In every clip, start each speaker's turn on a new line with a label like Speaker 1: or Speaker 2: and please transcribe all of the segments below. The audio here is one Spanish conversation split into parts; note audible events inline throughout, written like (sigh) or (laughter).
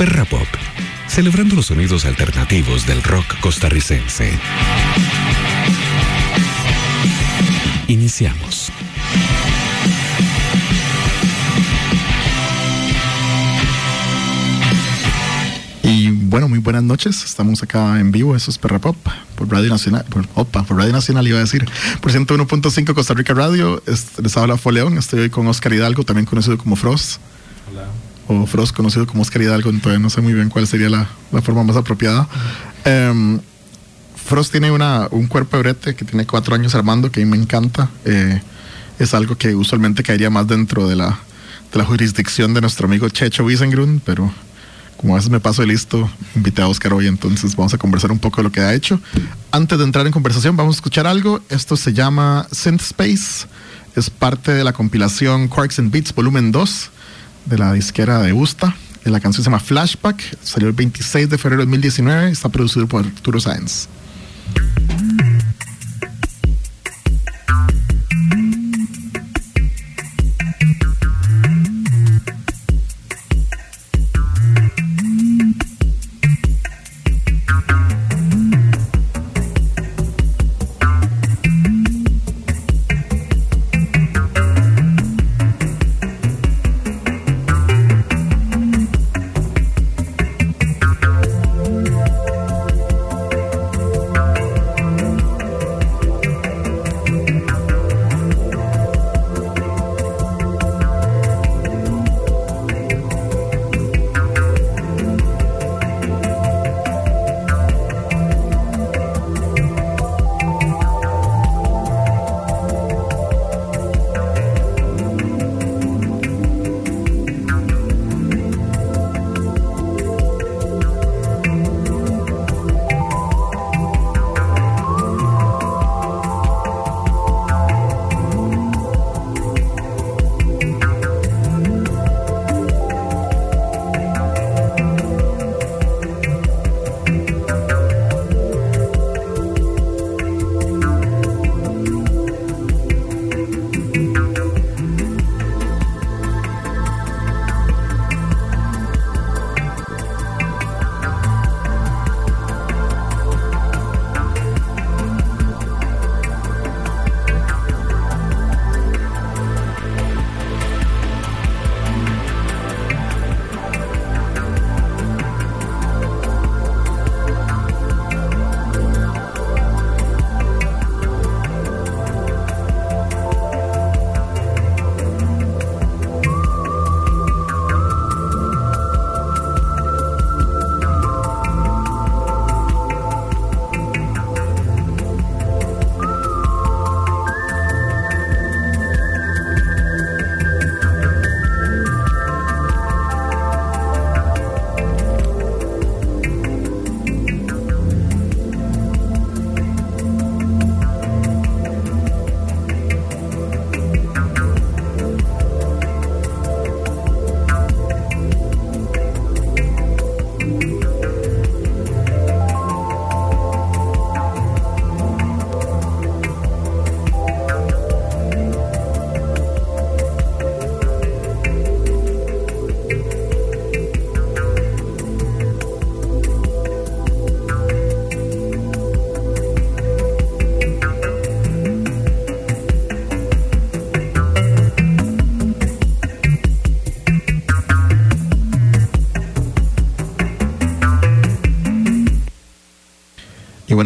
Speaker 1: Perra Pop, celebrando los sonidos alternativos del rock costarricense. Iniciamos.
Speaker 2: Y bueno, muy buenas noches. Estamos acá en vivo. Eso es Perra Pop por Radio Nacional. Por, opa, por Radio Nacional iba a decir. Por 101.5 Costa Rica Radio. les habla Foleón. Estoy hoy con Oscar Hidalgo, también conocido como Frost. O Frost, conocido como Oscar Hidalgo. Todavía no sé muy bien cuál sería la, la forma más apropiada. Em, Frost tiene una, un cuerpo de que tiene cuatro años armando, que a mí me encanta. Eh, es algo que usualmente caería más dentro de la, de la jurisdicción de nuestro amigo Checho Wiesengrund, pero como a veces me paso de listo, invité a Oscar hoy, entonces vamos a conversar un poco de lo que ha hecho. Antes de entrar en conversación, vamos a escuchar algo. Esto se llama Synth Space, es parte de la compilación Quarks and Beats Volumen 2 de la disquera de Usta. La canción se llama Flashback, salió el 26 de febrero de 2019 y está producido por Arturo Sáenz.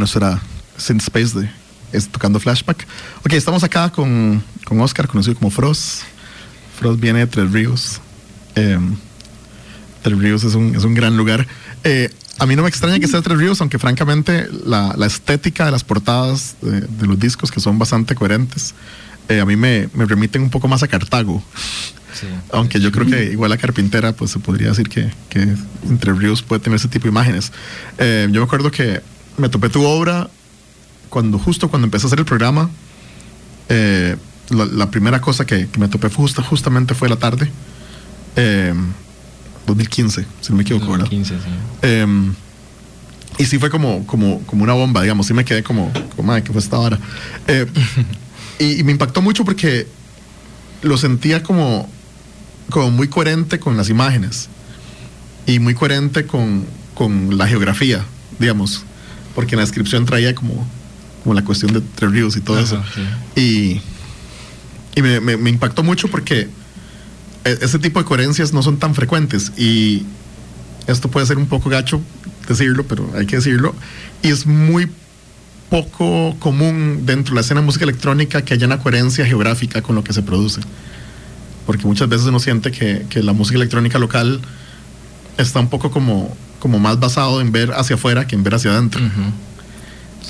Speaker 2: Será Synth Space de es tocando flashback. Ok, estamos acá con, con Oscar, conocido como Frost. Frost viene de Tres Ríos. Eh, Tres Ríos es un, es un gran lugar. Eh, a mí no me extraña que sea Tres Ríos, aunque francamente la, la estética de las portadas de, de, los discos, que son bastante coherentes, eh, a mí me, me, remiten un poco más a Cartago. Sí. Aunque yo creo que igual a Carpintera, pues se podría decir que, que Entre Ríos puede tener ese tipo de imágenes. Eh, yo me acuerdo que me topé tu obra cuando justo cuando empecé a hacer el programa. Eh, la, la, primera cosa que, que me topé justo, justamente fue la tarde. Eh, 2015, si no me equivoco,
Speaker 3: 2015,
Speaker 2: ¿verdad? Sí. Eh, y sí fue como, como, como una bomba, digamos. Sí me quedé como, como madre, ¿qué fue esta hora? Eh, (laughs) y, y, me impactó mucho porque lo sentía como, como muy coherente con las imágenes. y muy coherente con, con la geografía, digamos, porque en la descripción traía como, como la cuestión de Tres Ríos y todo
Speaker 3: Ajá,
Speaker 2: eso.
Speaker 3: sí.
Speaker 2: Y, y me, me- me impactó mucho porque e- ese tipo de coherencias no son tan frecuentes y esto puede ser un poco gacho decirlo, pero hay que decirlo. Y es muy poco común dentro de la escena de música electrónica que haya una coherencia geográfica con lo que se produce. Porque muchas veces uno siente que, que la música electrónica local está un poco como, como más basado en ver hacia afuera que en ver hacia adentro.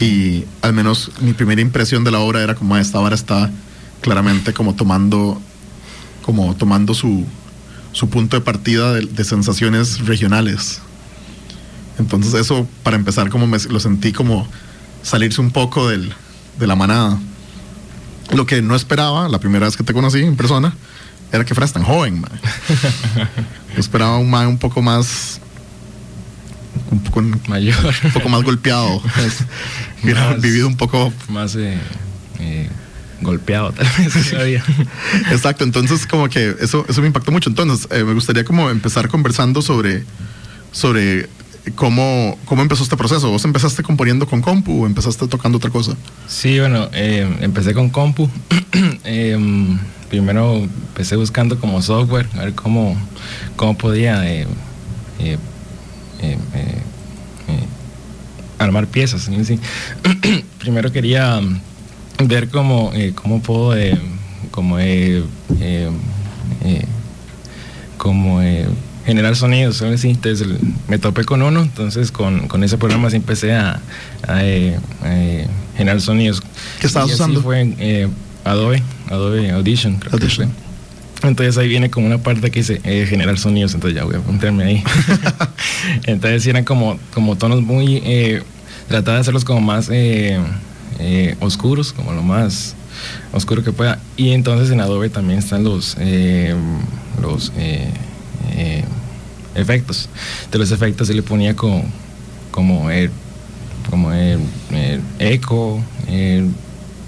Speaker 2: Y al menos mi primera impresión de la obra era como "Ah, esta obra está claramente como tomando como tomando su, su punto de partida de, de sensaciones regionales. Entonces eso, para empezar, como me, lo sentí como salirse un poco del, de la manada. Lo que no esperaba, la primera vez que te conocí en persona, era que fueras tan joven. (laughs) Yo esperaba un man un poco más... Un poco, (laughs) un
Speaker 3: Mayor.
Speaker 2: poco más golpeado. Hubiera
Speaker 3: Más-
Speaker 2: vivido un poco
Speaker 3: Más eh, eh, golpeado, tal vez. todavía.
Speaker 2: Exacto, entonces como que eso, eso me impactó mucho. Entonces, eh, me gustaría como empezar conversando sobre, sobre cómo, cómo empezó este proceso. ¿Vos empezaste componiendo con compu o empezaste tocando otra cosa?
Speaker 3: Sí, bueno, eh, empecé con compu. (clears throat) Em, primero empecé buscando como software, a ver cómo, cómo podía eh, eh, eh, eh, armar piezas. (clears throat) primero quería mm, ver cómo, cómo puedo, como, como eh, generar sonidos. ¿sabes? Sí, entonces me topé con uno, entonces con, con ese programa sí empecé a, a, generar sonidos.
Speaker 2: ¿Qué estabas
Speaker 3: Y así
Speaker 2: usando?
Speaker 3: fue eh, Adobe, Adobe Audition. creo que
Speaker 2: Audition.
Speaker 3: fue. Entonces ahí viene como una parte que dice eh, generar sonidos, entonces ya voy a apuntarme ahí. (laughs) entonces eran como, como tonos muy... Eh, trataba de hacerlos como más eh, eh, oscuros, como lo más oscuro que pueda. Y entonces en Adobe también están los, eh, los efectos. De los efectos sí le ponía como, como, como eco,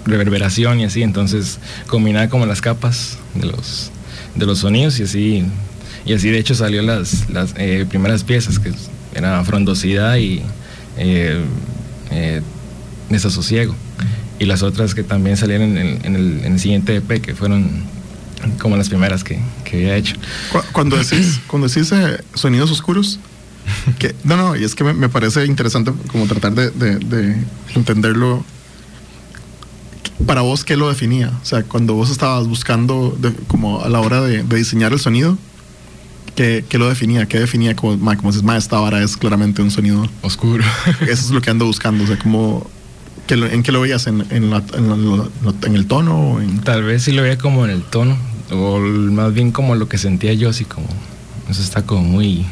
Speaker 3: reverberación y así. Entonces combinaba como las capas de los, de los sonidos y así. Y así de hecho salió las, las eh, primeras piezas, que era frondosidad y eh, eh, desasosiego. Y las otras que también salieron en el, en el, en el siguiente EP, que fueron como las primeras que, que había hecho.
Speaker 2: Cu- Cuando (laughs) decís, cuando decís eh, sonidos oscuros, que, no, no, y es que me, me parece interesante como tratar de, de- de entenderlo. Para vos, ¿qué lo definía? O sea, cuando vos estabas buscando, de- como a la hora de, de diseñar el sonido, ¿qué, qué lo definía? ¿Qué definía como, ma, como dices, ma, esta vara es claramente un sonido?
Speaker 3: Oscuro. (laughs)
Speaker 2: Eso es lo que ando buscando, o sea, como, lo- ¿en qué lo veías? ¿En, en, la- en la- en el tono? o en-
Speaker 3: Tal vez sí lo veía como en el tono, o más bien como lo que sentía yo, así como, eso está como muy,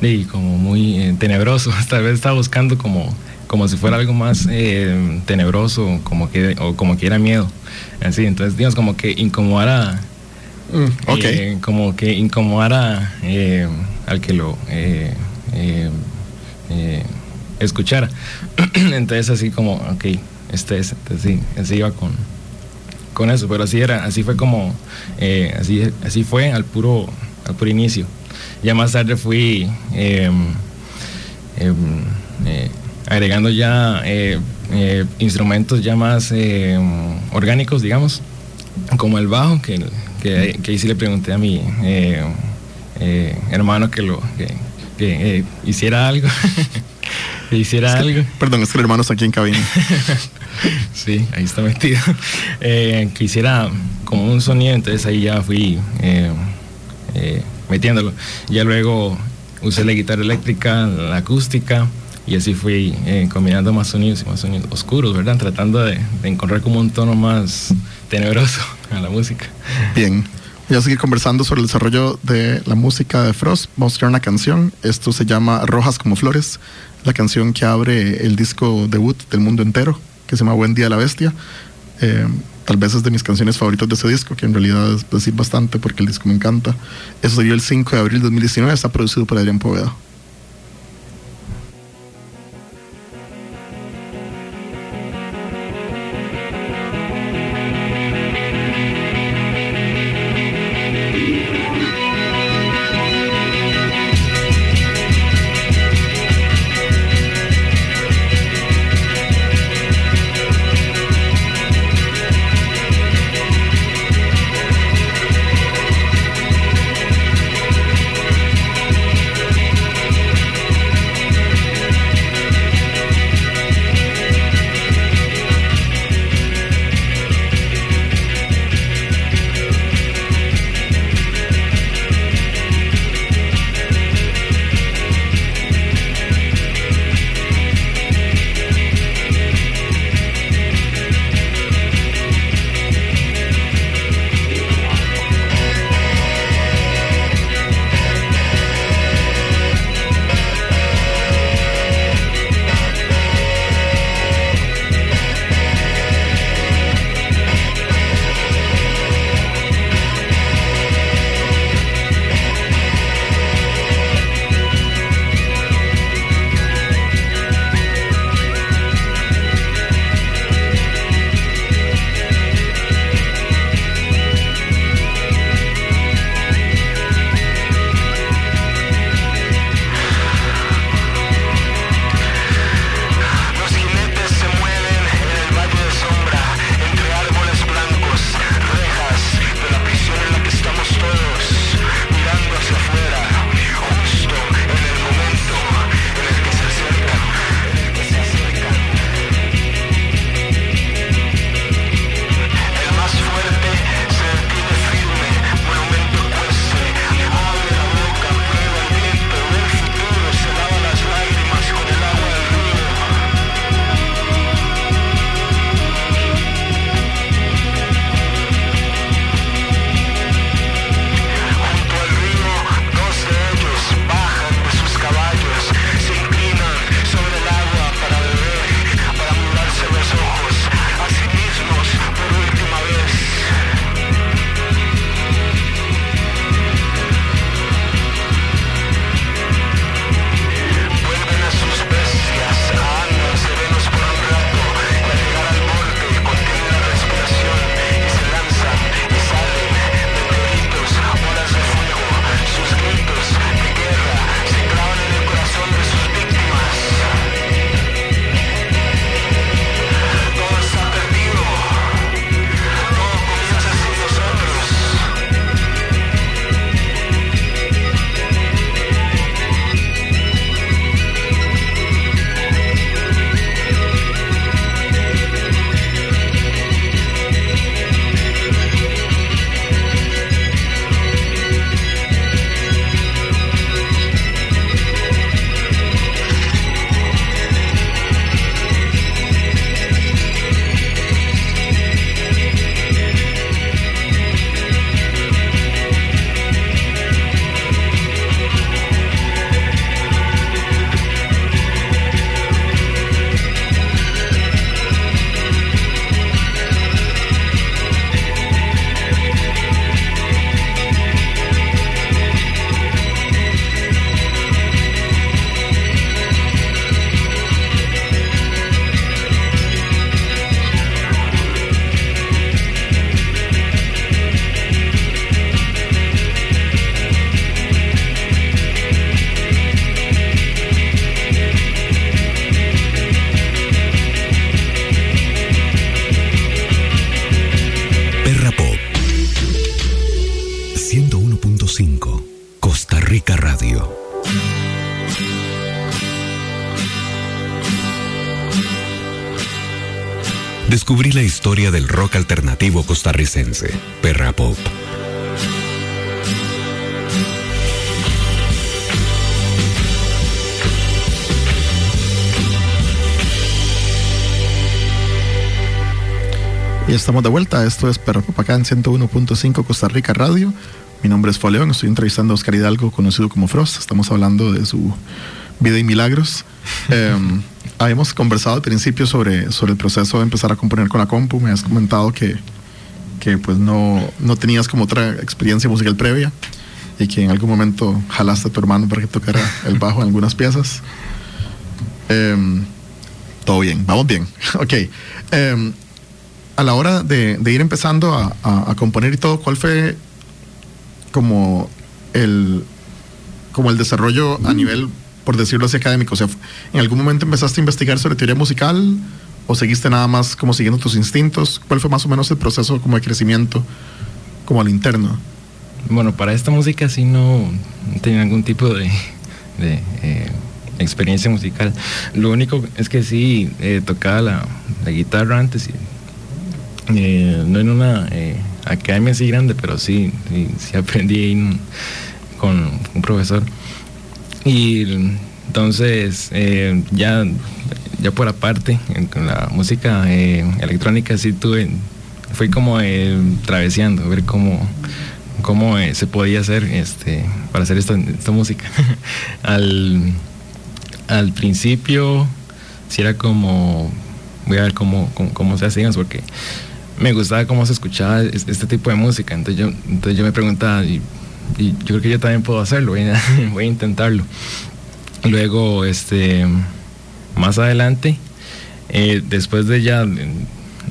Speaker 3: sí, como muy eh, tenebroso. (laughs) Tal vez estaba buscando como, como si fuera algo más eh, tenebroso, como que, o como que era miedo. Así, entonces, digamos, como que incomodara,
Speaker 2: Mm,
Speaker 3: eh, como que incomodara eh, al que lo eh, escuchara. (clears throat) entonces, así como, ok, este es, entonces, sí, así iba con, con eso, pero así era, así fue como, así, así fue al puro, al puro inicio. Ya más tarde fui eh, em, eh, agregando ya eh, eh, instrumentos ya más eh, orgánicos, digamos, como el bajo, que, que, que ahí sí le pregunté a mi hermano que lo que, que, hiciera algo, (laughs) que hiciera algo.
Speaker 2: Perdón, es que el hermano está aquí en cabina. (laughs)
Speaker 3: Sí, ahí está metido. (laughs) Que hiciera como un sonido, entonces ahí ya fui metiéndolo. Ya luego usé la guitarra eléctrica, la acústica, y así fui eh, combinando más sonidos y más sonidos oscuros, ¿verdad? Tratando de, de encontrar como un tono más tenebroso (laughs) a la música.
Speaker 2: Bien. Voy a seguir conversando sobre el desarrollo de la música de Frost. Vamos a escuchar una canción. Esto se llama Rojas como Flores. La canción que abre el disco debut del mundo entero, que se llama Buen Día de la Bestia. Eh, tal vez es de mis canciones favoritas de ese disco, que en realidad es decir bastante porque el disco me encanta. Eso salió el 5 de abril de 2019. Está producido por Adrián Poveda.
Speaker 1: Historia del rock alternativo costarricense, Perra Pop.
Speaker 2: Y estamos de vuelta. Esto es Perra Pop acá en 101.5 Costa Rica Radio. Mi nombre es Foleón. Estoy entrevistando a Oscar Hidalgo, conocido como Frost. Estamos hablando de su vida y milagros. (laughs) Em, habíamos conversado al principio sobre, sobre el proceso de empezar a componer con la compu. Me has comentado que, que pues no, no tenías como otra experiencia musical previa y que en algún momento jalaste a tu hermano para que tocara el bajo en algunas piezas. Em, todo bien, vamos bien. (laughs) ok. Em, a la hora de, ir empezando a, a, a, componer y todo, ¿cuál fue como el, como el desarrollo a nivel, por decirlo así, académico? O sea, ¿en algún momento empezaste a investigar sobre teoría musical o seguiste nada más como siguiendo tus instintos? ¿Cuál fue más o menos el proceso como de crecimiento, como al interno?
Speaker 3: Bueno, para esta música sí no tenía ningún tipo de, de eh, experiencia musical. Lo único es que sí eh, tocaba la, la, guitarra antes y eh, no en una eh, academia así grande, pero sí, sí, sí aprendí con un profesor. Y entonces eh, ya, ya por aparte, con la música electrónica sí tuve, fui como traveseando, a ver cómo, cómo se podía hacer este, para hacer esta, esta música. (laughs) al, al principio sí era como, voy a ver cómo, cómo, se hace, porque me gustaba cómo se escuchaba este tipo de música. Entonces yo, entonces yo me preguntaba, y yo creo que yo también puedo hacerlo, (laughs) voy a, intentarlo. Luego, este, más adelante, eh, después de ya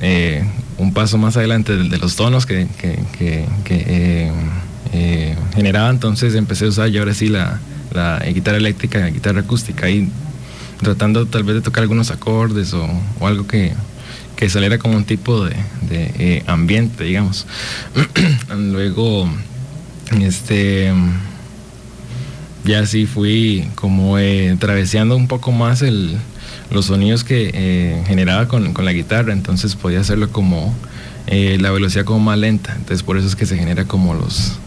Speaker 3: eh, un paso más adelante de, los tonos que, eh, generaba, entonces empecé a usar ya ahora sí la, guitarra eléctrica, la guitarra acústica, y tratando tal vez de tocar algunos acordes o, algo que, saliera como un tipo de, ambiente, digamos. (clears throat) Luego, este, ya sí fui como eh, traveseando un poco más el, los sonidos que eh, generaba con, con, la guitarra, entonces podía hacerlo como eh, la velocidad como más lenta, entonces por eso es que se genera como los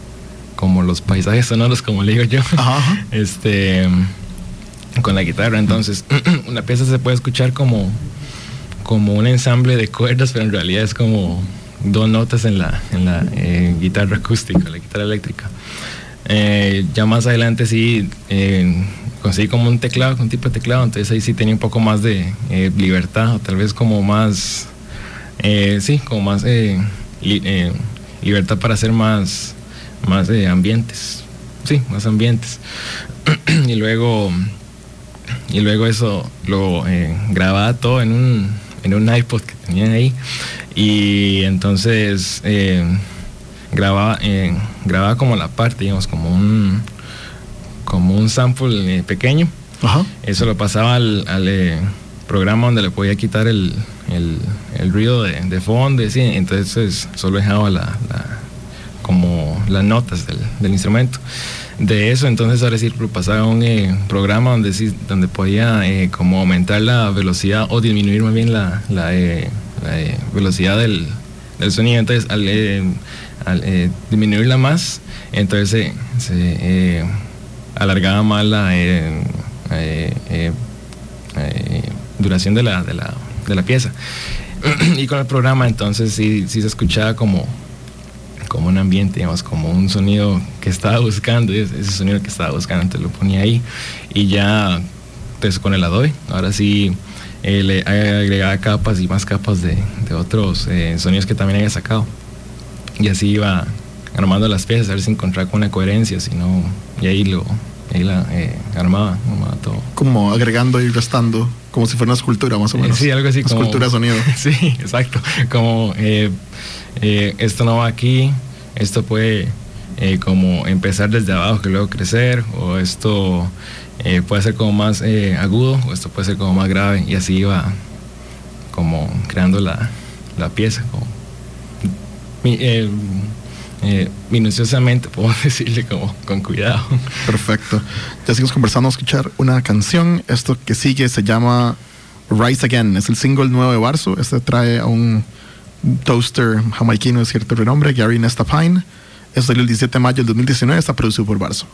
Speaker 3: como los paisajes sonoros, como le digo yo,
Speaker 2: Ajá. (laughs)
Speaker 3: este con la guitarra, entonces (clears throat) una pieza se puede escuchar como como un ensamble de cuerdas, pero en realidad es como dos notas en la, en la eh, guitarra acústica, la guitarra eléctrica. Eh, ya más adelante sí eh, conseguí como un teclado, un tipo de teclado, entonces ahí sí tenía un poco más de libertad, o tal vez como más, sí, como más li, libertad para hacer más, más ambientes, sí, más ambientes. (clears throat) y luego y luego eso lo grababa todo en un en un iPod que tenían ahí y entonces eh, grababa eh, grababa como la parte digamos como un como un sample eh, pequeño
Speaker 2: Ajá.
Speaker 3: eso lo pasaba al, al eh, programa donde le podía quitar el, el, el ruido de, de fondo ¿sí? entonces solo dejaba la, la, como las notas del, del instrumento de eso, entonces ahora sí pasaba un eh, programa donde sí, donde podía eh, como aumentar la velocidad o disminuir más bien la, la, eh, la velocidad del, del, sonido. Entonces al, al disminuirla más, entonces se, se alargaba más la duración de la, de, la, de la pieza. (clears throat) y con el programa entonces sí, sí se escuchaba como como un ambiente, digamos, como un sonido que estaba buscando, ese sonido que estaba buscando, entonces lo ponía ahí y ya, entonces con el Adobe, ahora sí eh, le agregaba capas y más capas de, de otros eh, sonidos que también había sacado. Y así iba armando las piezas, a ver si encontraba con una coherencia, si no, y ahí lo ahí la eh, armaba, armaba, todo.
Speaker 2: Como agregando y restando, como si fuera una escultura más o menos.
Speaker 3: Sí, algo así.
Speaker 2: Una
Speaker 3: como,
Speaker 2: escultura sonido. (laughs)
Speaker 3: Sí, exacto. Como eh, eh, esto no va aquí, esto puede eh, como empezar desde abajo que luego crecer, o esto eh, puede ser como más eh, agudo, o esto puede ser como más grave, y así va como creando la, la pieza. Como, eh, minuciosamente, (laughs) puedo decirle como con cuidado.
Speaker 4: Perfecto. Ya seguimos conversando, a escuchar una canción. Esto que sigue se llama Rise Again. Es el single nuevo de Barso. Este trae a un toaster jamaiquino de cierto renombre, Gary Nesta Pine. Es el 17 de mayo del 2019. Está producido por Barso.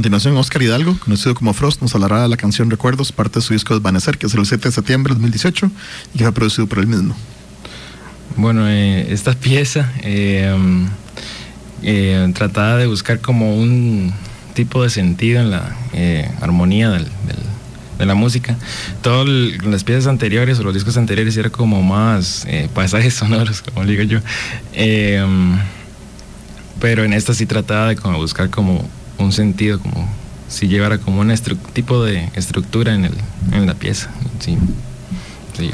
Speaker 4: Continuación, Oscar Hidalgo, conocido como Frost, nos hablará de la canción Recuerdos, parte de su disco Desvanecer, que es el 7 de septiembre de 2018 y que fue producido por él mismo.
Speaker 3: Bueno, eh, esta pieza eh, eh, trataba de buscar como un tipo de sentido en la armonía de la música. Todas las piezas anteriores o los discos anteriores eran como más paisajes (laughs) sonoros, como digo yo. pero en esta sí trataba de como buscar como un sentido, como si llevara como un tipo de estructura en, el, en la pieza. Sí, sí.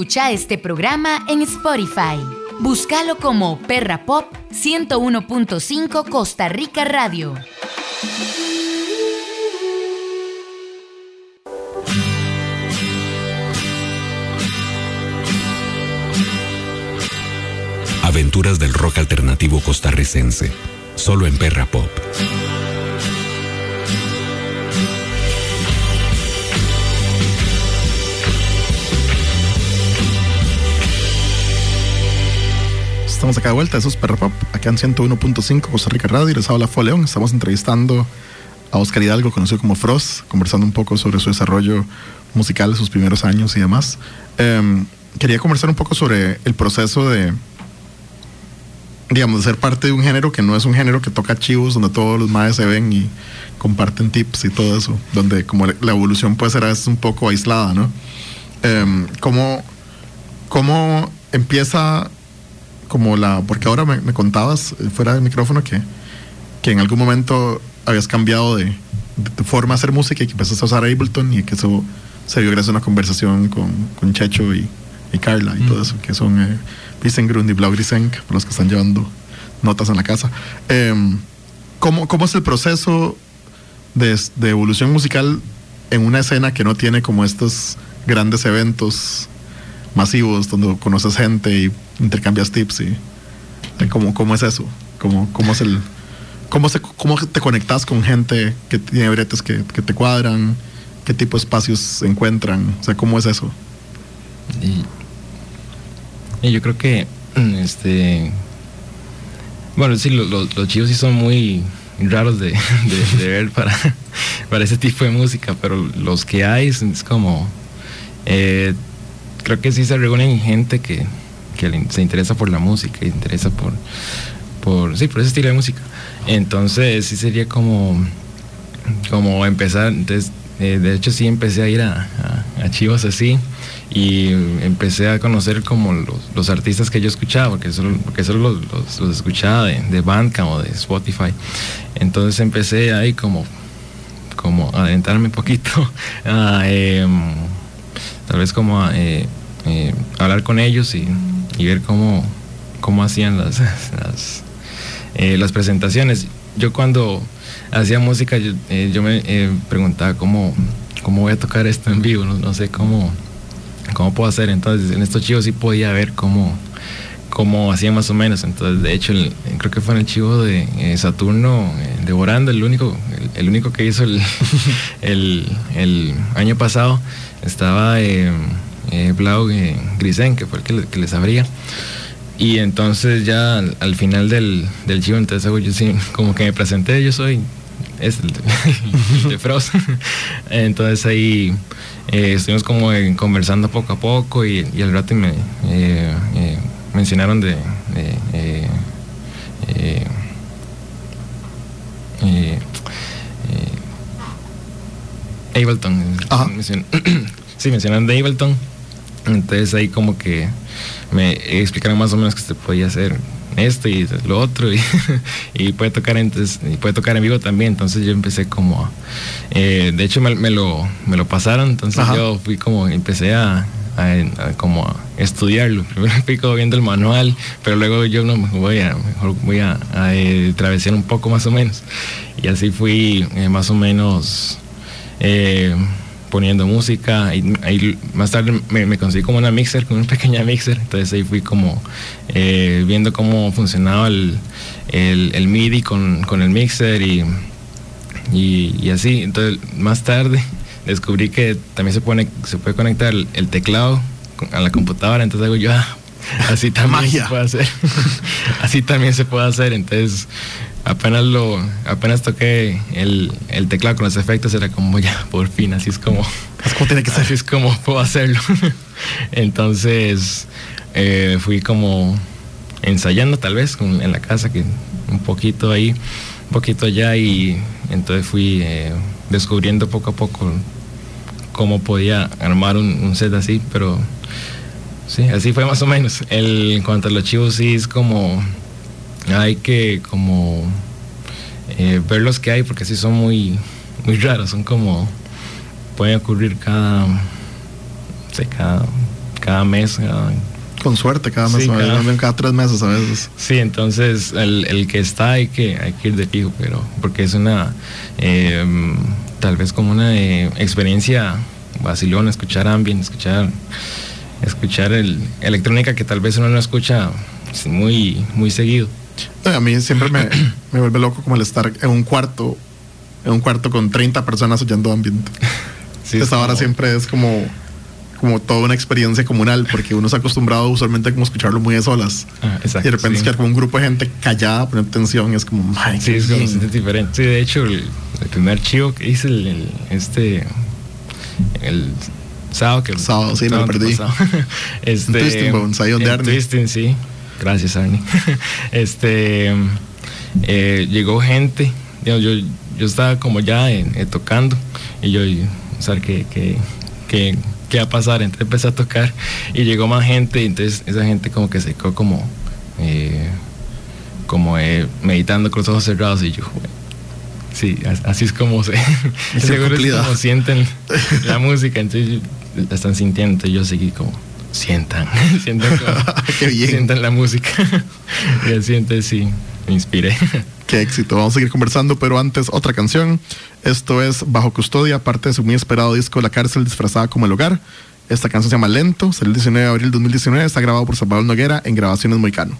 Speaker 5: Escucha este programa en Spotify. Búscalo como Perra Pop 101.5 Costa Rica Radio.
Speaker 1: Aventuras del rock alternativo costarricense. Solo en Perra Pop.
Speaker 2: Estamos acá de vuelta, eso es Perra Pop, acá en 101.5 Costa Rica Radio y les habla León. Estamos entrevistando a Oscar Hidalgo, conocido como Frost, conversando un poco sobre su desarrollo musical, sus primeros años y demás. Em, quería conversar un poco sobre el proceso de, digamos, de ser parte de un género que no es un género que toca archivos donde todos los madres se ven y comparten tips y todo eso, donde como la evolución puede ser a un poco aislada, ¿no? Em, ¿cómo, ¿Cómo empieza como la, porque ahora me, me contabas eh, fuera del micrófono que, que en algún momento habías cambiado de, forma de hacer música y que empezaste a usar Ableton y que eso se vio gracias a una conversación con, con Checho y, y Carla y todo eso, que son eh, Visengrund y Blau Grisenk, para los que están llevando notas en la casa. Em, ¿cómo, ¿Cómo es el proceso de, de evolución musical en una escena que no tiene como estos grandes eventos masivos donde conoces gente y intercambias tips y cómo, cómo es eso cómo, cómo es el cómo, se, cómo te conectas con gente que tiene bretes que, que te cuadran qué tipo de espacios se encuentran o sea cómo es eso
Speaker 3: y, yo creo que (clears throat) este bueno sí lo, lo, los chivos sí son muy raros (laughs) de, ver para, para ese tipo de música pero los que hay es como eh, creo que sí se reúnen gente que, que se interesa por la música, y interesa por, por, sí, por ese estilo de música. Entonces sí sería como, como empezar, entonces, eh, de hecho sí empecé a ir a, a, a, Chivas así y empecé a conocer como los, artistas que yo escuchaba, porque solo, porque solo los, escuchaba de, de Bandcamp o de Spotify. Entonces empecé ahí como, como a adentrarme un poquito. (laughs) Eh, tal vez como eh, eh, hablar con ellos y, ver cómo, cómo hacían (laughs) las, eh, las, presentaciones. Yo cuando hacía música, yo, me preguntaba cómo, cómo voy a tocar esto en vivo, no, sé cómo, cómo puedo hacer. Entonces en estos chivos sí podía ver cómo, cómo hacía más o menos. Entonces, de hecho, creo que fue en el chivo de Saturno, devorando, el único, el, único que hizo el, (laughs) el año pasado estaba eh, eh, Blau eh, Grisen, que fue el que, les abría. Y entonces ya al, al final del, del chivo, entonces yo sí, (laughs) como que me presenté, yo soy es (laughs) de, Frost. (laughs) entonces ahí eh, estuvimos como conversando poco a poco y, y al rato me mencionaron de, de Ableton. Mencion (clears throat) sí, mencionaron de Ableton. Entonces ahí como que me explicaron más o menos que se podía hacer esto y lo otro y, (laughs) y puede tocar entonces, y puede tocar en vivo también entonces yo empecé como eh, de hecho me, me, lo me lo pasaron entonces Ajá. yo fui como empecé a, a, a, como a estudiarlo (laughs) primero fui como viendo el manual pero luego yo no voy a mejor voy a, a eh, travesear un poco más o menos y así fui eh, más o menos eh, poniendo música. Y ahí más tarde me, me, conseguí como una mixer, con una (laughs) pequeña mixer, entonces ahí fui como eh, viendo cómo funcionaba el, el, el MIDI con, con, el mixer y, y, y, así, entonces más tarde (laughs) descubrí que también se, pone, se puede conectar el, el teclado a la computadora, entonces hago yo, ah, así (laughs) también Magia. se puede hacer, así también se puede hacer, entonces apenas lo apenas toqué el, el, teclado con los efectos era como (laughs) ya por fin así es como
Speaker 2: es como tiene que ser.
Speaker 3: así es como puedo hacerlo. (laughs) Entonces eh, fui como ensayando tal vez en la casa que un poquito ahí un poquito allá y entonces fui eh, descubriendo poco a poco cómo podía armar un, un, set así pero sí así fue más o menos. El, en cuanto a los chivos sí es como hay que como eh, ver los que hay porque sí son muy muy raras, son como, pueden ocurrir cada, no sé, cada, cada mes, cada
Speaker 4: con suerte cada mes,
Speaker 3: Sí, cada-
Speaker 4: cada, tres meses a veces.
Speaker 3: Sí, entonces el, el que está hay que, hay que ir de fijo, pero porque es una, eh, tal vez como una eh, experiencia vacilona, escuchar ambient, escuchar, escuchar el, electrónica que tal vez uno no escucha muy, muy seguido.
Speaker 4: No, A mí siempre me, me vuelve loco como el estar en un cuarto, en un cuarto con 30 personas oyendo ambient. (laughs)
Speaker 3: Sí, es
Speaker 4: Esta hora
Speaker 3: como-
Speaker 4: siempre es como, como toda una experiencia comunal, porque uno se ha acostumbrado usualmente como escucharlo muy de solas.
Speaker 3: Ah, exacto,
Speaker 4: y de repente
Speaker 3: sí.
Speaker 4: escuchar como un grupo de gente callada, poniendo atención, es como, "Mae,
Speaker 3: Sí, es como
Speaker 4: bien".
Speaker 3: se siente diferente. Sí, de hecho, el, el primer chivo que hice, el, el- este, el sábado que
Speaker 4: Sábado, sí, me lo perdí. (laughs)
Speaker 3: este,
Speaker 4: Twisting Bones, ahí donde.
Speaker 3: Twisting, sí. Gracias, Arnie. (laughs) este, eh, llegó gente, digamos, yo, yo estaba como ya eh, eh, tocando y yo, o sea, que, que, que, ¿qué va a pasar? Entonces empecé a tocar y llegó más gente y entonces esa gente como que se quedó como... eh, como eh, meditando con los ojos cerrados y yo, "Jue- sí, as- así es como se, (laughs) seguro es como sienten (laughs) la música, entonces la están sintiendo, entonces yo seguí como, sientan, (laughs) sientan, como- (laughs)
Speaker 4: Qué bien.
Speaker 3: sientan la música (laughs) y sí, me inspiré.
Speaker 4: Qué éxito. Vamos a seguir conversando, pero antes otra canción. Esto es Bajo Custodia, parte de su muy esperado disco La Cárcel disfrazada como el hogar. Esta canción se llama Lento, salió el 19 de abril de 2019, está grabado por Salvador Noguera en Grabaciones Moicano.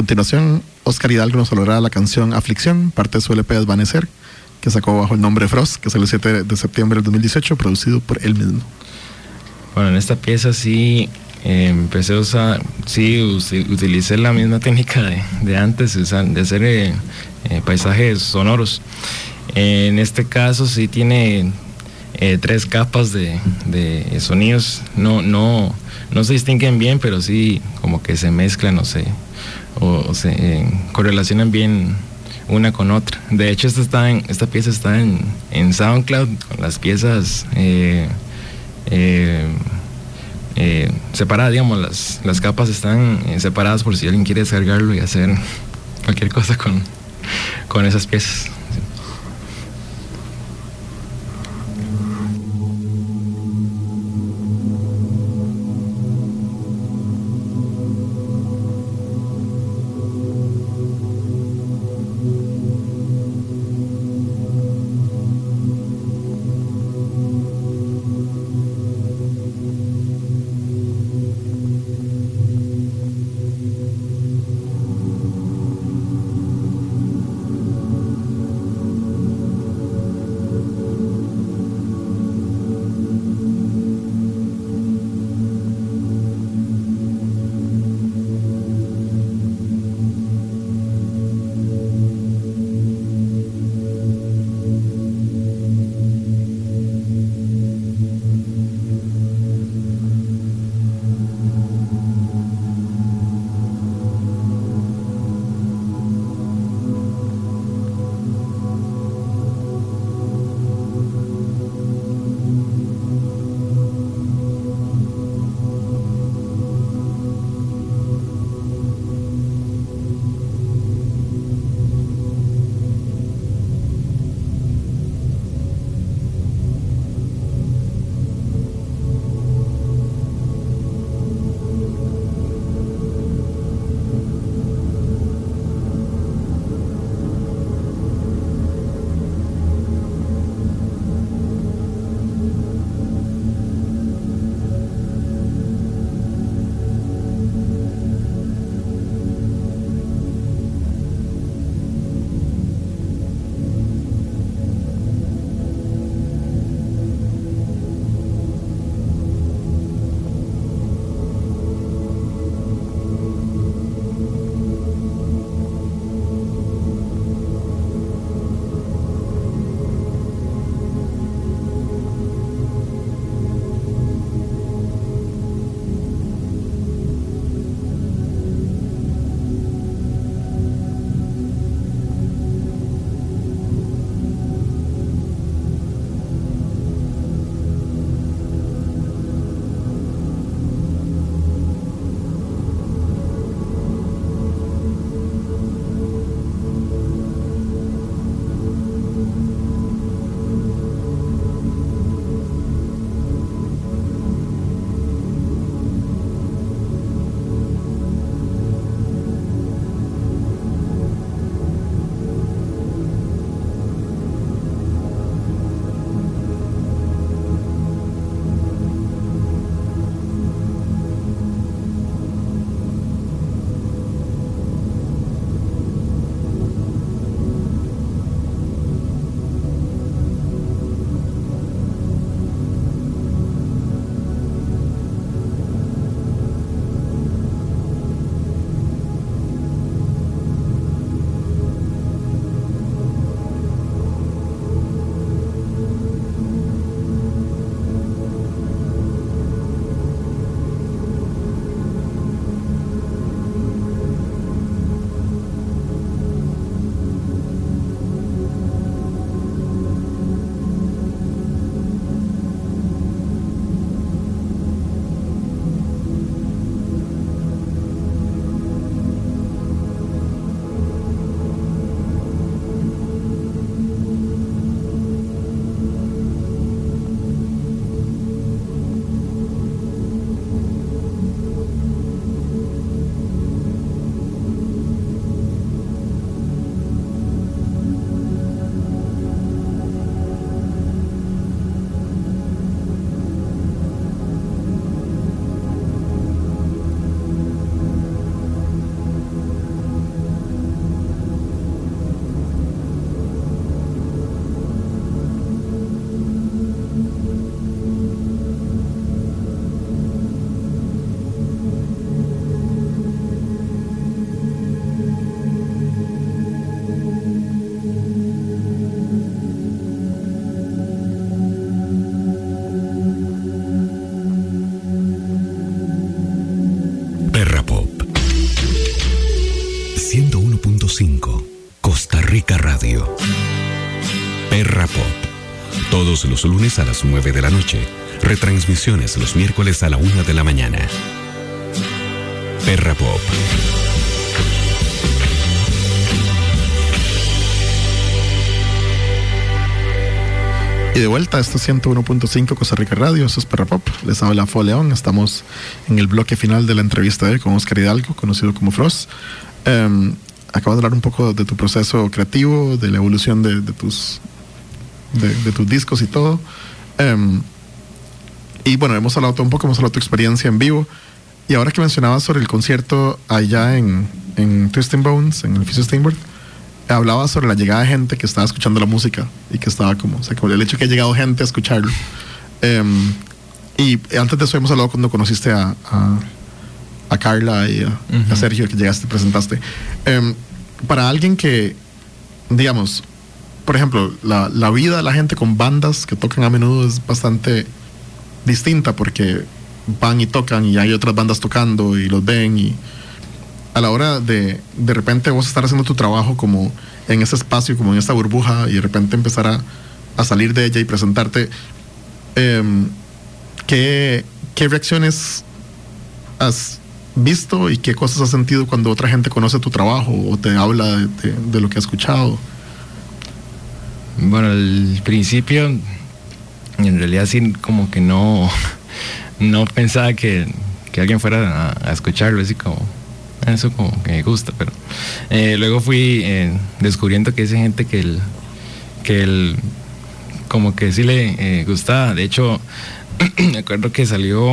Speaker 4: Continuación, Oscar Hidalgo nos hablará la canción Aflicción, parte de su LP Desvanecer, que sacó bajo el nombre Frost, que salió el 7 de septiembre del 2018, producido por él mismo.
Speaker 3: Bueno, en esta pieza sí eh, empecé a usar, sí, utilicé la misma técnica de, de antes, de hacer eh, eh, paisajes sonoros. En este caso sí tiene tres capas de, de sonidos, no, no, no se distinguen bien, pero sí como que se mezclan o se, o, se eh, correlacionan bien una con otra. De hecho, esta, está en, esta pieza está en, en SoundCloud las piezas eh, eh, eh, separadas, digamos, las, las capas están separadas por si alguien quiere descargarlo y hacer cualquier cosa con, con esas piezas.
Speaker 1: Los lunes a las 9 de la noche. Retransmisiones los miércoles a la 1 de la mañana. Perra Pop.
Speaker 2: Y de vuelta, esto es 101.5 Costa Rica Radio, esto es Perra Pop. Les habla Fo León. Estamos en el bloque final de la entrevista de hoy con Oscar Hidalgo, conocido como Frost. Em, acabas de hablar un poco de tu proceso creativo, de la evolución de, de tus, de, de tus discos y todo. Em, y bueno, hemos hablado todo un poco, hemos hablado de tu experiencia en vivo. Y ahora que mencionabas sobre el concierto allá en, en Twisting Bones, en el Fisio Steinberg, hablaba sobre la llegada de gente que estaba escuchando la música y que estaba como, o sea, como el hecho que ha llegado gente a escucharlo. Em, y antes de eso hemos hablado cuando conociste a, a, a Carla y a. Sergio, que llegaste y presentaste. Em, para alguien que, digamos, por ejemplo, la, la vida de la gente con bandas que tocan a menudo es bastante distinta porque van y tocan y hay otras bandas tocando y los ven y a la hora de de repente vos estar haciendo tu trabajo como en ese espacio, como en esta burbuja y de repente empezar a, a salir de ella y presentarte, em, ¿qué, ¿qué reacciones has visto y qué cosas has sentido cuando otra gente conoce tu trabajo o te habla de, de- lo que ha escuchado?
Speaker 3: Bueno, al principio, en realidad sí, como que no, (laughs) no pensaba que, que alguien fuera a, escucharlo, así como, eso como que me gusta, pero eh, luego fui eh, descubriendo que hay gente que el, que el, como que sí le eh, gustaba. De hecho, (clears throat) me acuerdo que salió,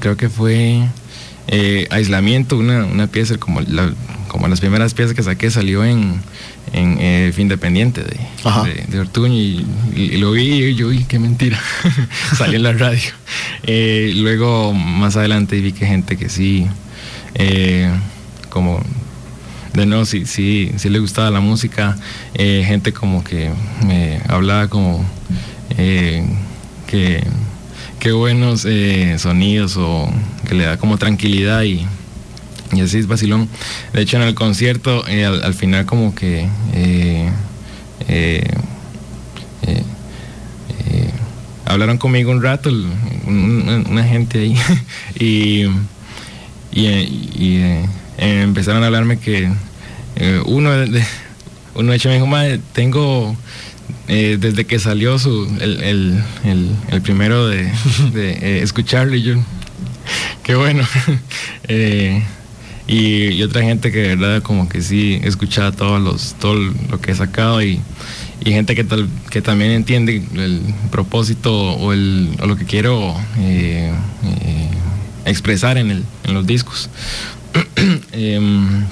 Speaker 3: creo que fue eh, Aislamiento, una, una pieza, como, la- como las primeras piezas que saqué, salió en, en eh, Fin Independiente de, de, de Ortuño y, y lo vi y yo, uy, qué mentira. (laughs) Salió en la radio. Eh, luego, más adelante, vi que gente que sí, eh, como de nuevo, sí, sí, sí le gustaba la música, gente como que me hablaba como que qué buenos eh, sonidos o que le da como tranquilidad y, y así es vacilón. De hecho en el concierto eh, al, al final como que eh, hablaron conmigo un rato, una gente ahí (laughs) y y, y, empezaron a hablarme que uno de, uno de hecho me dijo "Mae, tengo eh, desde que salió su el, el, el- el primero de, (laughs) de, eh, escucharlo y yo qué bueno. (laughs) Eh, y, y otra gente que de verdad como que sí escuchaba todos los todo lo que he sacado y, y gente que tal que también entiende el propósito o el o lo que quiero eh, expresar en el en los discos. (clears throat) Em,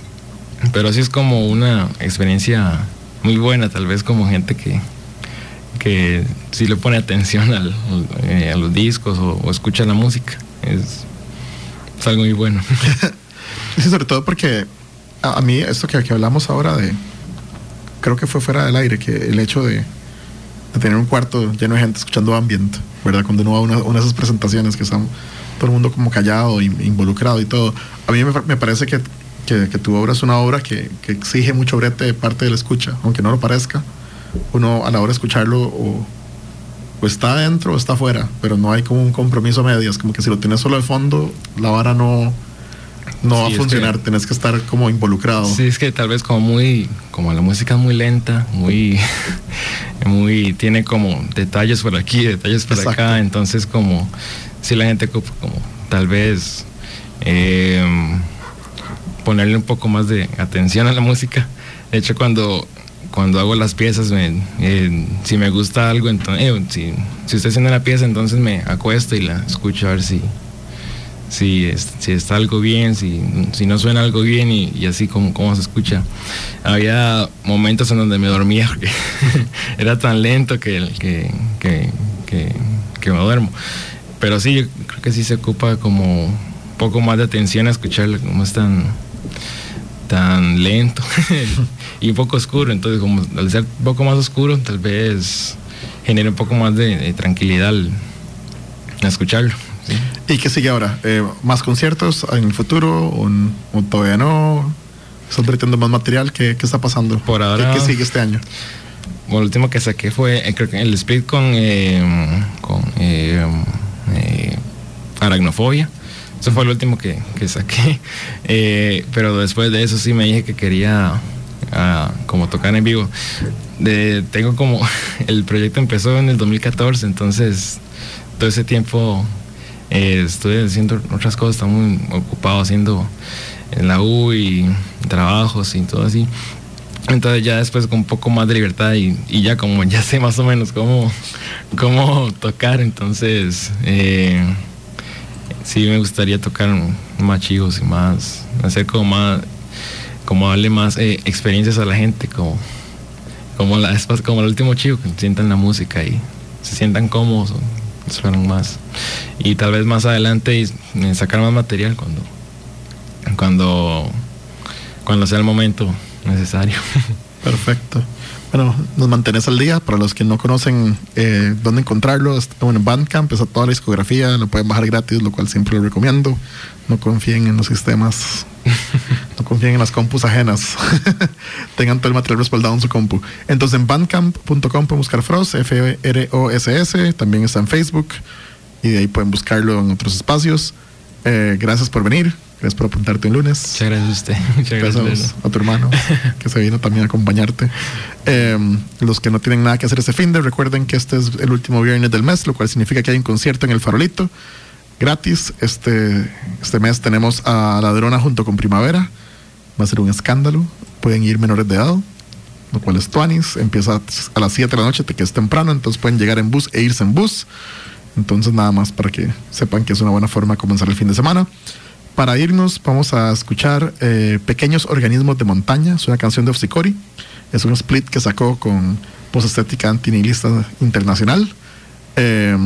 Speaker 3: pero sí es como una experiencia muy buena tal vez como gente que que sí le pone atención al- eh, a los discos o, escucha la música es, es algo muy bueno (laughs)
Speaker 2: Sí, sobre todo porque a, mí esto que, que hablamos ahora de, creo que fue fuera del aire, que el hecho de, tener un cuarto lleno de gente escuchando ambient, ¿verdad? Cuando uno va a una, una de esas presentaciones que están todo el mundo como callado, in- involucrado y todo. A mí me parece que, que, que tu obra es una obra que, que exige mucho brete de parte de la escucha, aunque no lo parezca. Uno a la hora de escucharlo o, o está adentro o está afuera, pero no hay como un compromiso a medias, como que si lo tienes solo de fondo, la vara no, no
Speaker 3: Sí,
Speaker 2: va a funcionar,
Speaker 3: que-
Speaker 2: tenés que estar como involucrado.
Speaker 3: Sí, es que tal vez como muy, como la música es muy lenta, muy, (laughs) muy, tiene como detalles por aquí, detalles por
Speaker 2: Exacto.
Speaker 3: acá, entonces como, si la gente como tal vez eh, ponerle un poco más de atención a la música. De hecho, cuando, cuando hago las piezas, me- eh, si me gusta algo, entonces, eh, si, si estoy haciendo la pieza, entonces me acuesto y la escucho a ver si, si, si está algo bien, si, si no suena algo bien y, así como, como se escucha. Había momentos en donde me dormía (laughs) era tan lento que, que, que, que, que me duermo. Pero sí, yo creo que sí se ocupa como un poco más de atención a escucharlo, como es tan, lento (laughs) y un poco oscuro. Entonces, como al ser un poco más oscuro, tal vez genere un poco más de, de tranquilidad al, al escucharlo. ¿sí?
Speaker 2: ¿Y qué sigue ahora? Eh, ¿Más conciertos en el futuro o, todavía no? ¿Estás vertiendo más material? ¿Qué, qué está pasando?
Speaker 3: Por
Speaker 2: ¿Qué-
Speaker 3: ahora-
Speaker 2: ¿Qué, sigue este año?
Speaker 3: bueno, lo último que saqué fue eh, creo que el split con, eh, con eh, Aracnofobia. Eso fue lo último que, que saqué. (laughs) Eh, pero después de eso sí me dije que quería ah, como tocar en vivo. Tengo como (laughs) el proyecto empezó en el 2014, entonces todo ese tiempo eh, estuve haciendo otras cosas, estaba muy ocupado haciendo en la U y trabajos y todo así. Entonces ya después con un poco más de libertad y, y ya como ya sé más o menos cómo, (laughs) cómo tocar, entonces eh, sí me gustaría tocar más chicos y más, hacer como más, como darle más eh, experiencias a la gente, como, como, la, como el último chico, que sientan la música y se sientan cómodos, suenan más. Y tal vez más adelante sacar más material cuando, cuando, cuando sea el momento necesario. (laughs)
Speaker 2: Perfecto. Bueno, nos mantenés al día. Para los que no conocen eh, dónde encontrarlo, bueno, en Bandcamp está toda la discografía, lo pueden bajar gratis, lo cual siempre lo recomiendo. No confíen en los sistemas, (laughs) no confíen en las compus ajenas. (laughs) Tengan todo el material respaldado en su compu. Entonces en bandcamp.com pueden buscar Frost, F-R-O-S-S, también está en Facebook y de ahí pueden buscarlo en otros espacios. Eh, gracias por venir, gracias por apuntarte un lunes.
Speaker 3: Muchas gracias a usted. (laughs) Muchas gracias.
Speaker 2: A tu hermano que se vino también a acompañarte. Eh, los que no tienen nada que hacer este fin de, recuerden que este es el último viernes del mes, lo cual significa que hay un concierto en el Farolito gratis. Este, este mes tenemos a Ladrona junto con Primavera. Va a ser un escándalo. Pueden ir menores de edad, lo cual es Tuanis. Empieza a las 7 de la noche, te quedas temprano, entonces pueden llegar en bus e irse en bus. Entonces nada más para que sepan que es una buena forma de comenzar el fin de semana. Para irnos vamos a escuchar eh, Pequeños Organismos de Montaña, es una canción de Opsicori. Es un split que sacó con Post Estética Antinihilista Internacional. Eh,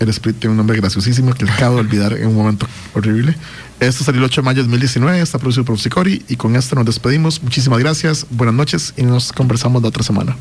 Speaker 2: el split tiene un nombre graciosísimo que acabo de olvidar en un momento horrible. Esto salió el 8 de mayo de 2019, está producido por Opsicori y con esto nos despedimos. Muchísimas gracias, buenas noches y nos conversamos la otra semana.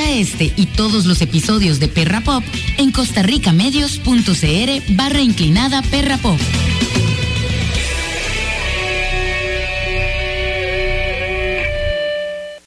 Speaker 5: Este y todos los episodios de Perra Pop en costarricamedios.cr barra inclinada Perra Pop.